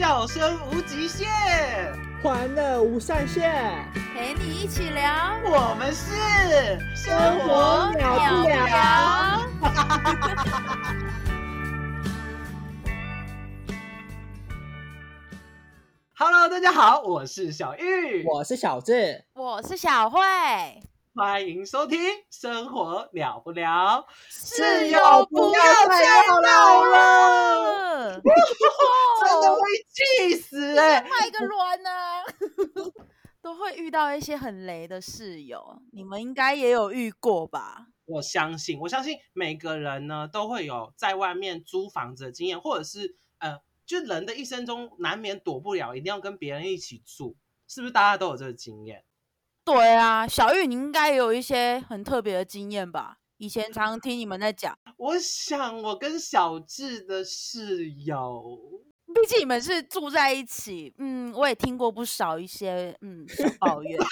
笑声无极限，欢乐无上限，陪你一起聊。我们是生活了不了。Hello，大家好，我是小玉，我是小智，我是小慧，欢迎收听《生活了不了》，室友不要再闹闹了，真的会气死哎、卖个卵呢、都会遇到一些很雷的室友，你们应该也有遇过吧？我相信，我相信每个人呢都会有在外面租房子的经验，或者是呃，就人的一生中难免躲不了，一定要跟别人一起住，是不是？大家都有这个经验？对啊，小玉，你应该也有一些很特别的经验吧？以前常听你们在讲，我想，我跟小智的室友，毕竟你们是住在一起，嗯，我也听过不少一些嗯小抱怨。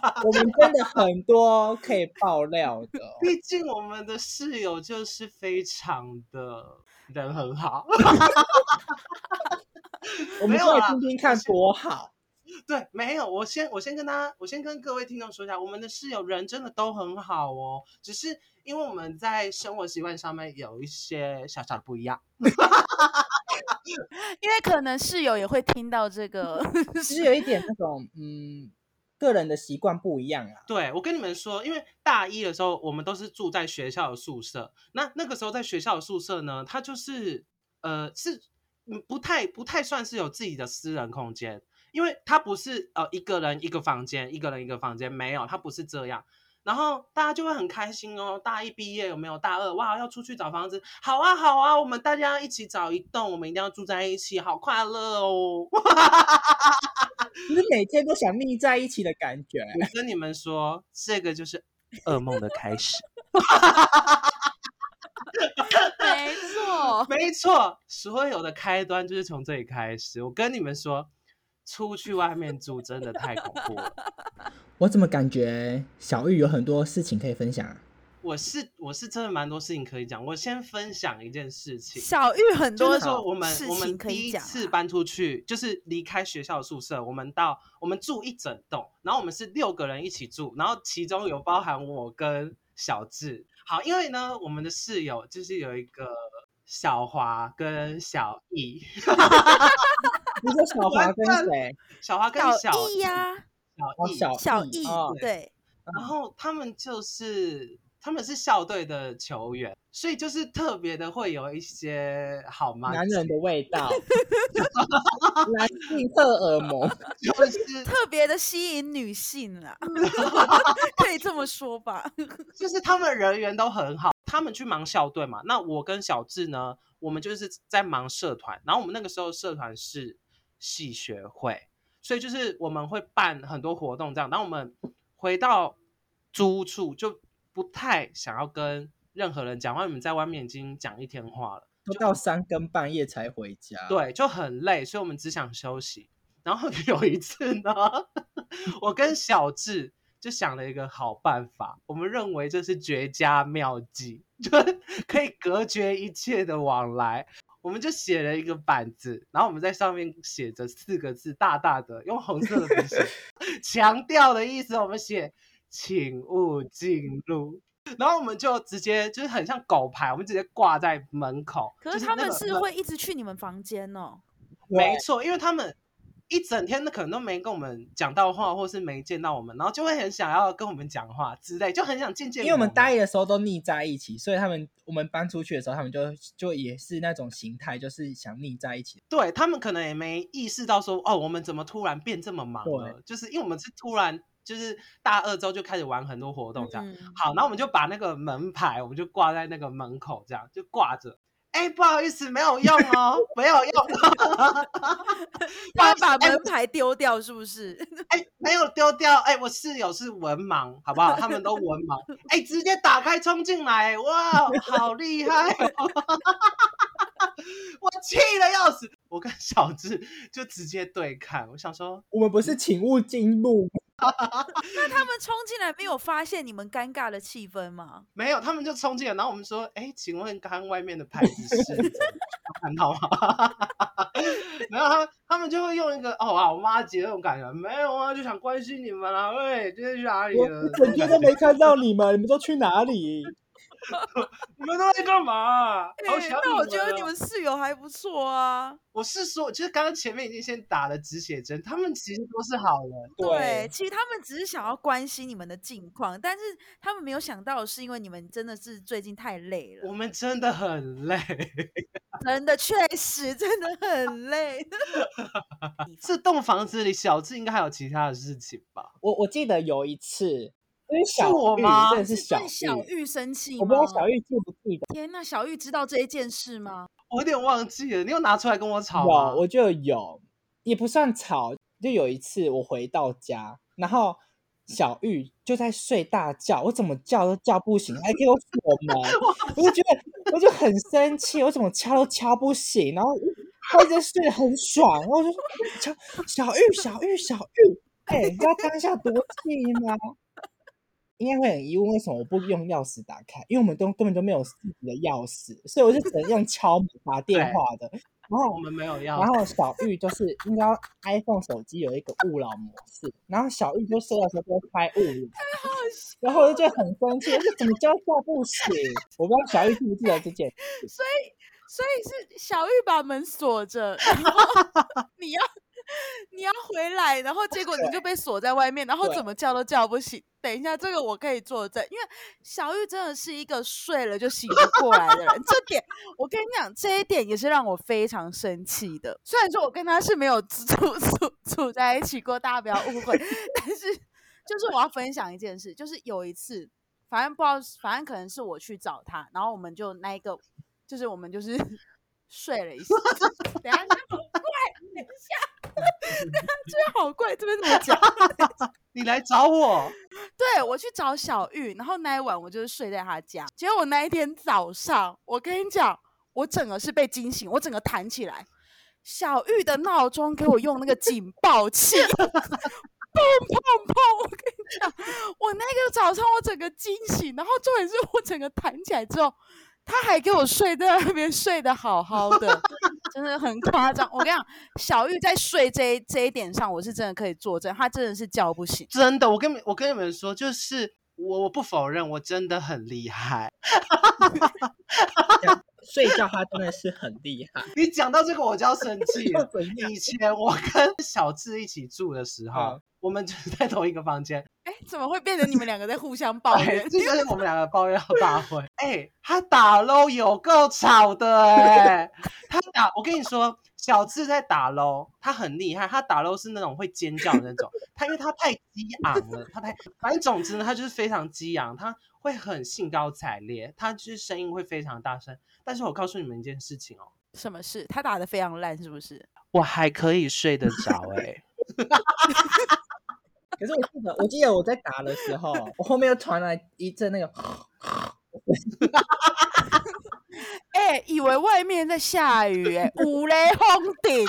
我们真的很多可以爆料的。毕竟我们的室友就是非常的人很好。我们没有啦可以听听看多好。对，没有，我先我先跟大家，我先跟各位听众说一下，我们的室友人真的都很好哦，只是因为我们在生活习惯上面有一些小小的不一样。因为可能室友也会听到这个，其实有一点那种嗯，个人的习惯不一样啊。对，我跟你们说，因为大一的时候我们都是住在学校的宿舍，那那个时候在学校的宿舍呢，它就是呃是嗯不太不太算是有自己的私人空间，因为它不是呃一个人一个房间，一个人一个房间，没有，它不是这样。然后大家就会很开心哦，大一毕业有没有？大二哇要出去找房子，好啊好啊，我们大家一起找一栋，我们一定要住在一起，好快乐哦！你是每天都想腻在一起的感觉。我跟你们说，这个就是噩梦的开始。没错，没错，所有的开端就是从这里开始。我跟你们说，出去外面住真的太恐怖了。我怎么感觉小玉有很多事情可以分享啊？我是我是真的蛮多事情可以讲。我先分享一件事情，小玉很多就是说我们我们情可以讲、啊。第一次搬出去，就是离开学校的宿舍，我们到我们住一整栋，然后我们是六个人一起住，然后其中有包含我跟小智。好，因为呢，我们的室友就是有一个小华跟小易，你说小华跟谁？小华跟小小易呀、哦，小易，小小易、易哦对，然后他们就是他们是校队的球员，所以就是特别的会有一些好吗？男人的味道，男性荷尔蒙。就是特别的吸引女性啦，可以这么说吧？就是他们人缘都很好，他们去忙校队嘛。那我跟小智呢，我们就是在忙社团，然后我们那个时候社团是系学会，所以就是我们会办很多活动这样。然后我们回到租屋处就不太想要跟任何人讲话，因为我们在外面已经讲一天话了。都到三更半夜才回家。，对，就很累，所以我们只想休息。然后 有一次呢，我跟小智就想了一个好办法，我们认为这是绝佳妙计，就是可以隔绝一切的往来。我们就写了一个板子，然后我们在上面写着四个字，大大的用红色的笔写，强调的意思，我们写“请勿进入”。然后我们就直接就是很像狗牌，我们直接挂在门口。可是他们是会一直去你们房间哦。没错，因为他们一整天的可能都没跟我们讲到话，或是没见到我们，然后就会很想要跟我们讲话之类，就很想见见因为我们大一一的时候都腻在一起，所以他们我们搬出去的时候，他们就就也是那种形态，就是想腻在一起。对他们可能也没意识到说，哦，我们怎么突然变这么忙了？就是因为我们是突然就是大二之后就开始玩很多活动这样。嗯好，然后我们就把那个门牌，我们就挂在那个门口，这样就挂着。哎，不好意思，没有用哦，没有用。不好意思哎他把门牌丢掉是不是？哎，没有丢掉，哎，我室友是文盲，好不好？他们都文盲，哎，直接打开冲进来，哇，好厉害、哦！我气得要死，我跟小智就直接对看，我想说，我们不是请勿进入吗，那他们冲进来没有发现你们尴尬的气氛吗？没有，他们就冲进来，然后我们说，哎，请问刚刚外面的牌子是看到吗？然后他他们就会用一个哦啊，我妈姐那种感觉，没有啊，就想关心你们啊，喂，今天去哪里了？我整天都没看到你们，你们都去哪里？你们都在干嘛？那我觉得哦你们室友还不错啊。我是说，其实刚刚前面已经先打了止血针，他们其实都是好人。对，其实他们只是想要关心你们的近况，但是他们没有想到的是，因为你们真的是最近太累了，我们真的很累。真的确实真的很累。这栋房子里，小智应该还有其他的事情吧？我我记得有一次，因为小玉我吗真的是小玉，生气吗？我不知道小玉记不记得。天呐，小玉知道这一件事吗？我有点忘记了，你又拿出来跟我吵有，吗？我就有，也不算吵，就有一次我回到家，然后小玉就在睡大觉，我怎么叫都叫不醒，还给我锁门，我就觉得我就很生气，我怎么敲都敲不醒，然后他一直睡得很爽，然后我就说敲 小玉小玉小玉，哎、你知道当下多气吗？应该会很疑问，为什么我不用钥匙打开？因为我们都根本就没有自己的钥匙，所以我就只能用敲门打电话的。然后我们没有要然。后小玉就是应该 iPhone 手机有一个勿扰模式，然后小玉就睡的时候就会开勿扰，然后我就觉得很生气，这怎么叫叫不醒？我不知道小玉记不记得这件事。所以，所以是小玉把门锁着，你要你要回来，然后结果你就被锁在外面，然后怎么叫都叫不醒。等一下，这个我可以作证，因为小玉真的是一个睡了就醒不过来的人。这点我跟你讲，这一点也是让我非常生气的。虽然说我跟他是没有处处处在一起过，大家不要误会，但是就是我要分享一件事，就是有一次，反正不知道，反正可能是我去找他，然后我们就那一个，就是我们就是 睡了一下。等一下，这好怪，等一下，这好怪，这边怎么讲？你来找我，对我去找小玉，然后那一晚我就是睡在他家。结果我那一天早上，我跟你讲，我整个是被惊醒，我整个弹起来。小玉的闹钟给我用那个警报器，砰砰砰！我跟你讲，我那个早上我整个惊醒，然后重点是我整个弹起来之后，他还给我睡在那边睡得好好的，真的很夸张。我跟你讲，小玉在睡这一这一点上，我是真的可以作证，他真的是叫不醒。真的，我跟你们我跟你们说，就是我我不否认，我真的很厉害。睡觉他真的是很厉害，你讲到这个，我就要生气 了。以前我跟小智一起住的时候，嗯我们就是在同一个房间，哎，怎么会变成你们两个在互相抱哎怨？这就是我们两个抱怨大会。哎、他打 low 有够吵的哎、他打，我跟你说，小智在打 low，他很厉害，他打 low 是那种会尖叫的那种。他因为他太激昂了，他太，反正总之呢，他就是非常激昂，他会很兴高采烈，他就是声音会非常大声。但是我告诉你们一件事情哦，什么事？他打的非常烂，是不是？我还可以睡得着哎、可是我记得，我记得我在打的时候，我后面又传来一阵那个，哎、以为外面在下雨、哎，五雷轰顶。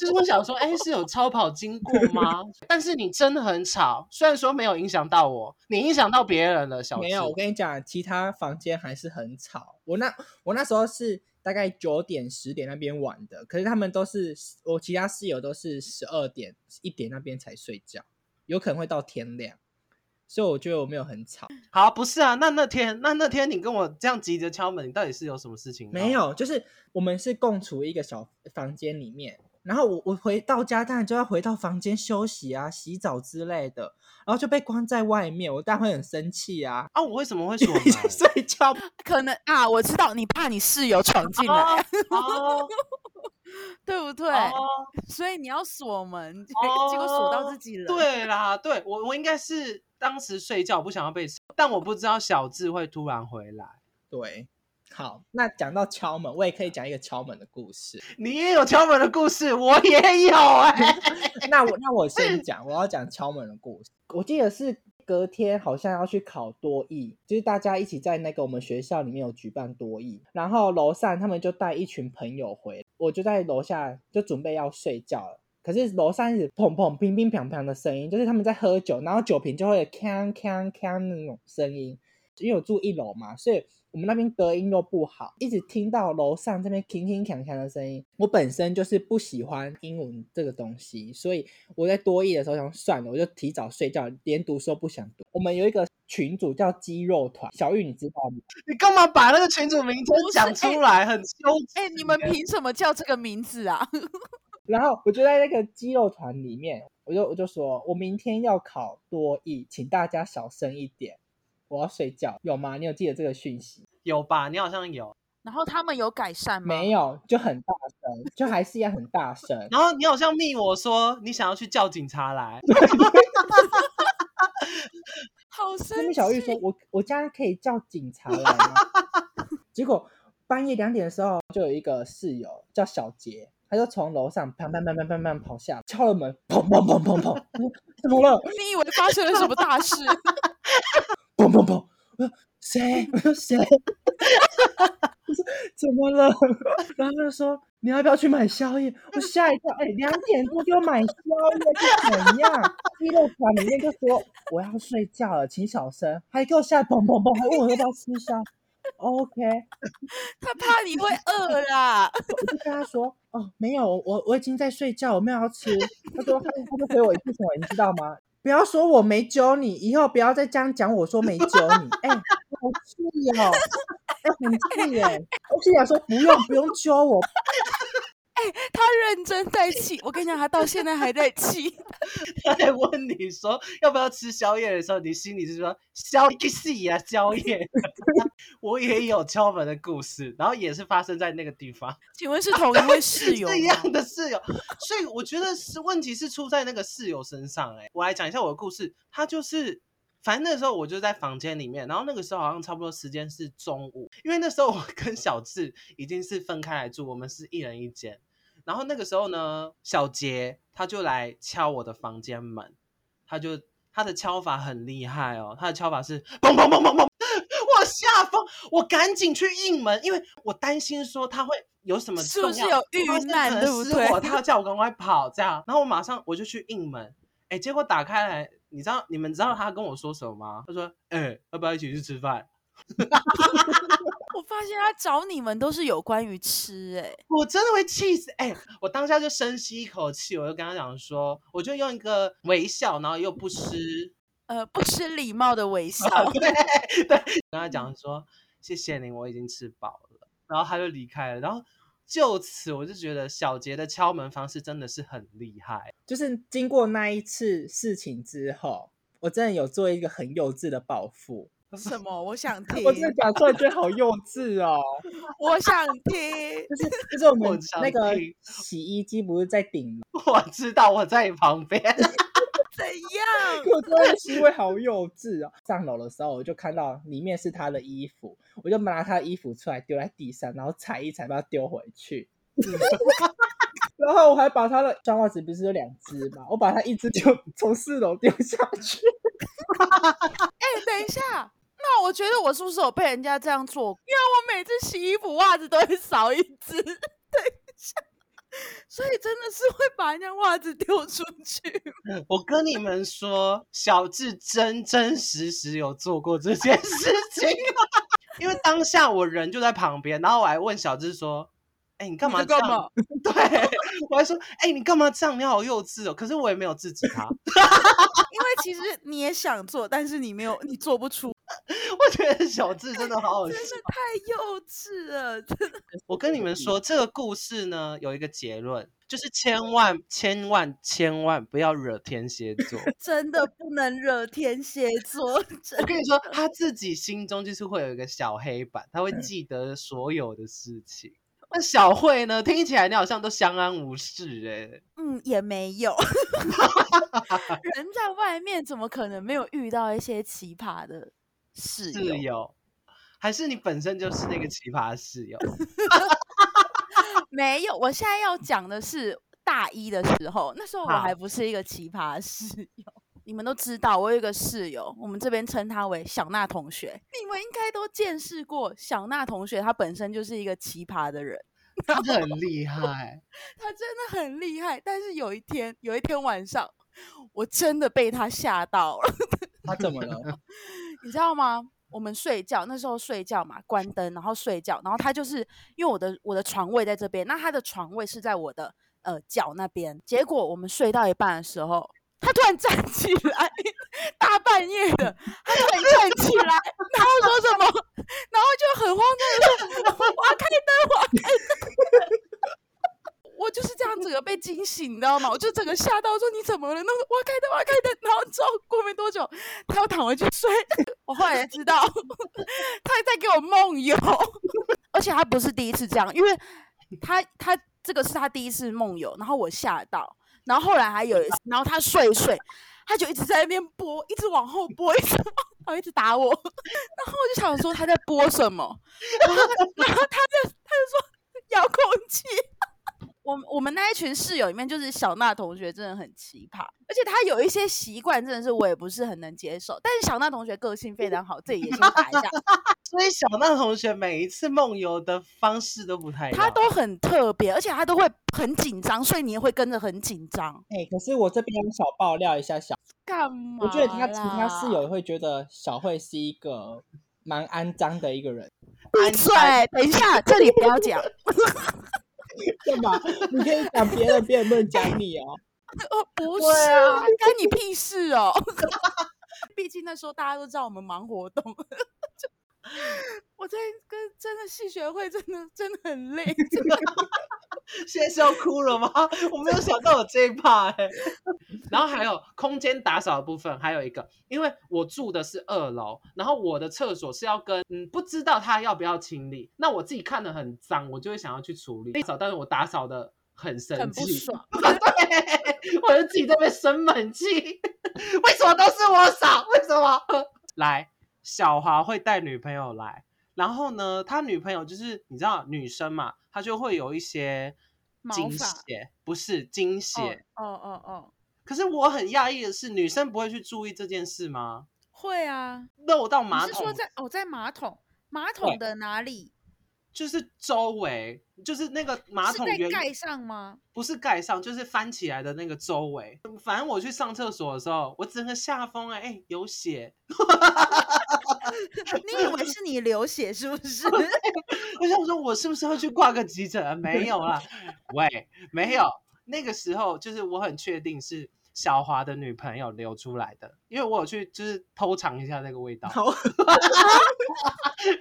就是我想说，哎、是有超跑经过吗？但是你真的很吵，虽然说没有影响到我，你影响到别人了，小没有，我跟你讲，其他房间还是很吵。我那我那时候是大概九点十点那边玩的，可是他们都是我其他室友都是十二点一点那边才睡觉，有可能会到天亮，所以我觉得我没有很吵。好，不是啊，那那天那那天你跟我这样急着敲门，你到底是有什么事情？没，有，就是我们是共处一个小房间里面，然后我我回到家当然就要回到房间休息啊、洗澡之类的，然后就被关在外面，我当然会很生气啊。啊，我为什么会锁？在睡觉，可能啊，我知道你怕你室友闯进来，哦对不对？哦所以你要锁门，哦结果锁到自己了。，对啦，对我我应该是当时睡觉不想要被吵，但我不知道小智会突然回来。对。好，那讲到敲门，我也可以讲一个敲门的故事。你也有敲门的故事，我也有哎、那我那我先讲，我要讲敲门的故事。我记得是隔天好像要去考多艺，就是大家一起在那个我们学校里面有举办多艺，然后楼上他们就带一群朋友回，我就在楼下就准备要睡觉了。可是楼上一直砰砰、乒乒乓乓的声音，就是他们在喝酒，然后酒瓶就会锵锵锵那种声音。因为我住一楼嘛，所以我们那边隔音又不好，一直听到楼上这边铿铿锵锵的声音。我本身就是不喜欢英文这个东西，所以我在多译的时候想算了，我就提早睡觉，连读书都不想读。我们有一个群主叫肌肉团，小玉你知道吗？你干嘛把那个群主名称讲出来？很羞耻。哎、你们凭什么叫这个名字啊？然后我就在那个肌肉团里面，我就我就说，我明天要考多译，请大家小声一点，我要睡觉，有吗？你有记得这个讯息？有吧？你好像有。然后他们有改善吗？没有，就很大声，就还是一样很大声。然后你好像密我说你想要去叫警察来，好生那小玉气说：“我我家可以叫警察来吗？” 结果半夜两点的时候，就有一个室友叫小杰，他就从楼上砰砰砰砰砰砰跑下，敲了门，砰砰砰砰砰，我说怎么了？你以为发生了什么大事？砰砰砰！我说谁？我说谁？我说怎么了？然后他就说你要不要去买宵夜？我吓一跳，哎，两点多就要买宵夜是怎样？肌肉团里面就说我要睡觉了，请小声，还给我吓得砰砰砰，还问我要不要吃宵。OK，他怕你会饿啦。我就跟他说哦，没有，我我已经在睡觉，我没有要吃。他说他他就回我一句什么，你知道吗？不要说我没揪你，以后不要再这样讲我说没揪你。哎、好气哦，哎、很气耶！我心想说不用不用揪我，他认真在气，我跟你讲，他到现在还在气。他在问你说要不要吃宵夜的时候，你心里是说宵夜戏啊，宵夜。我也有敲门的故事，然后也是发生在那个地方，请问是同一位室友一样的室友，所以我觉得是问题是出在那个室友身上、哎，我来讲一下我的故事，他就是。反正那时候我就在房间里面，然后那个时候好像差不多时间是中午，因为那时候我跟小智已经是分开来住，我们是一人一间。然后那个时候呢，小杰他就来敲我的房间门，他就他的敲法很厉害哦，他的敲法是砰砰砰砰砰，我吓疯，我赶紧去应门，因为我担心说他会有什么是不是有遇难对不对他 叫我赶快跑这样，然后我马上我就去应门，哎，结果打开来，你知道你们知道他跟我说什么吗？他说，哎，要不要一起去吃饭？我发现他找你们都是有关于吃、哎，我真的会气死！哎、我当下就深吸一口气，我就跟他讲说，我就用一个微笑，然后又不失，呃，不失礼貌的微笑。对 对，跟他讲说，谢谢您，我已经吃饱了。然后他就离开了。然后就此，我就觉得小杰的敲门方式真的是很厉害。就是经过那一次事情之后，我真的有做一个很幼稚的报复。什么？我想 听，我真的讲出来觉得好幼稚哦。我想听。就是就是 我们那个洗衣机不是在顶吗，我知道我在你旁边，怎样？我真的行为好幼稚哦。上楼的时候，我就看到里面是他的衣服，我就拿他的衣服出来丢在地上，然后踩一踩，把它丢回去。然后我还把他的双袜子不是有两只嘛，我把他一只就从四楼丢下去。哎、等一下，那我觉得我是不是有被人家这样做？因为我每次洗衣服袜子都会少一只。等一下，所以真的是会把人家袜子丢出去。我跟你们说，小智真真实实有做过这件事情，因为当下我人就在旁边，然后我还问小智说：“哎、你干嘛这样？” 对，我还说：“哎、你干嘛这样？你好幼稚哦！”可是我也没有制止他，因为其实你也想做，但是你没有，你做不出，我觉得小智真的好好笑真。是太幼稚了，真的。我跟你们说，这个故事呢有一个结论，就是千万千万千万不要惹天蝎座。真的不能惹天蝎座。我跟你说，他自己心中就是会有一个小黑板，他会记得所有的事情。那小慧呢？听起来你好像都相安无事哎、嗯，也没有。人在外面怎么可能没有遇到一些奇葩的室友？室友，还是你本身就是那个奇葩室友？没有，我现在要讲的是大一的时候，那时候我还不是一个奇葩室友。你们都知道，我有一个室友，我们这边称他为小娜同学。你们应该都见识过小娜同学，她本身就是一个奇葩的人，她很厉害，她真的很厉害。但是有一天，有一天晚上，我真的被她吓到了。她怎么了？你知道吗？我们睡觉，那时候睡觉嘛，关灯然后睡觉，然后她就是因为我的我的床位在这边，那她的床位是在我的呃脚那边，结果我们睡到一半的时候，他突然站起来，大半夜的，他突然站起来，然后说什么，然后就很慌张的说：“我要开灯，我要开灯。” 我就是这样整个被惊醒，你知道吗？我就整个吓到，说你怎么了？那我要开灯，我要开灯。然后之后过没多久，他又躺回去睡。我后来才知道，他在给我梦游，而且他不是第一次这样，因为他他这个是他第一次梦游，然后我吓到，然后后来还有一次，然后他睡睡，他就一直在那边播，一直往后播，一直往后一直打我，然后我就想说他在播什么，然后然后他就他就说遥控器。我我们那一群室友里面，就是小娜同学真的很奇葩，而且她有一些习惯，真的是我也不是很能接受。但是小娜同学个性非常好，这里也先打一下。所以小娜同学每一次梦游的方式都不太一样，她都很特别，而且她都会很紧张，所以你也会跟着很紧张。哎，可是我这边小爆料一下，小干嘛？我觉得他其他室友会觉得小慧是一个蛮肮脏的一个人。闭嘴！等一下，这里不要讲。干嘛？你可以讲别人，别人不能讲你哦。哦，不是啊，关你屁事哦。毕竟那时候大家都知道我们忙活动。我在跟真的戏学会，真的真的很累。现在是要哭了吗？我没有想到有这一趴哎。然后还有空间打扫的部分，还有一个，因为我住的是二楼，然后我的厕所是要跟嗯，不知道他要不要清理。那我自己看的很脏，我就会想要去处理打扫，但是我打扫的很生气，很不爽。对，我就自己在那生闷气。为什么都是我扫？为什么？来，小华会带女朋友来。然后呢，他女朋友就是你知道女生嘛，她就会有一些惊血，不是惊血。哦哦哦。可是我很讶异的是，女生不会去注意这件事吗？会啊，漏到马桶。是说在哦，在马桶马桶的哪里？就是周围，就是那个马桶在盖上吗？不是盖上，就是翻起来的那个周围。反正我去上厕所的时候，我整个下风哎哎有血。你以为是你流血是不是？我想说，我是不是要去挂个急诊？没有啦，喂，没有。那个时候就是我很确定是小华的女朋友流出来的，因为我有去就是偷尝一下那个味道。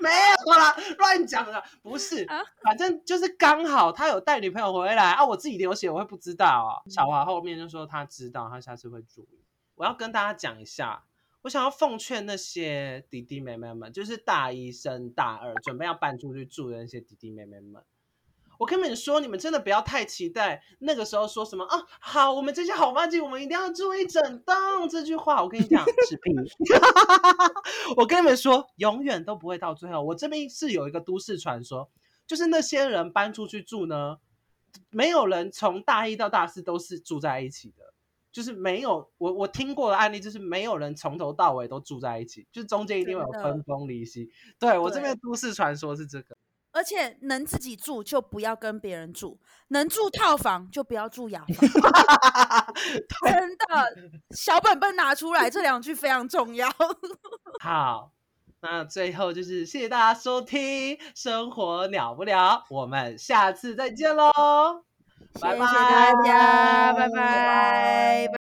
没有啦，乱讲的，不是，反正就是刚好他有带女朋友回来啊，我自己流血我会不知道啊。小华后面就说他知道，他下次会注意。我要跟大家讲一下。我想要奉劝那些弟弟妹妹们，就是大一升大二准备要搬出去住的那些弟弟妹妹们，我跟你们说，你们真的不要太期待那个时候说什么啊，好，我们这些好妈鸡，我们一定要住一整栋。这句话我跟你讲是屁。我跟你们说，永远都不会到最后。我这边是有一个都市传说，就是那些人搬出去住呢，没有人从大一到大四都是住在一起的。就是没有我我听过的案例，就是没有人从头到尾都住在一起，就中间一定会有分崩离析。对我这边都市传说是这个，而且能自己住就不要跟别人住，能住套房就不要住雅房。真的，小本本拿出来，这两句非常重要。好，那最后就是谢谢大家收听《生活了不了》，我们下次再见喽。谢谢大家，拜拜。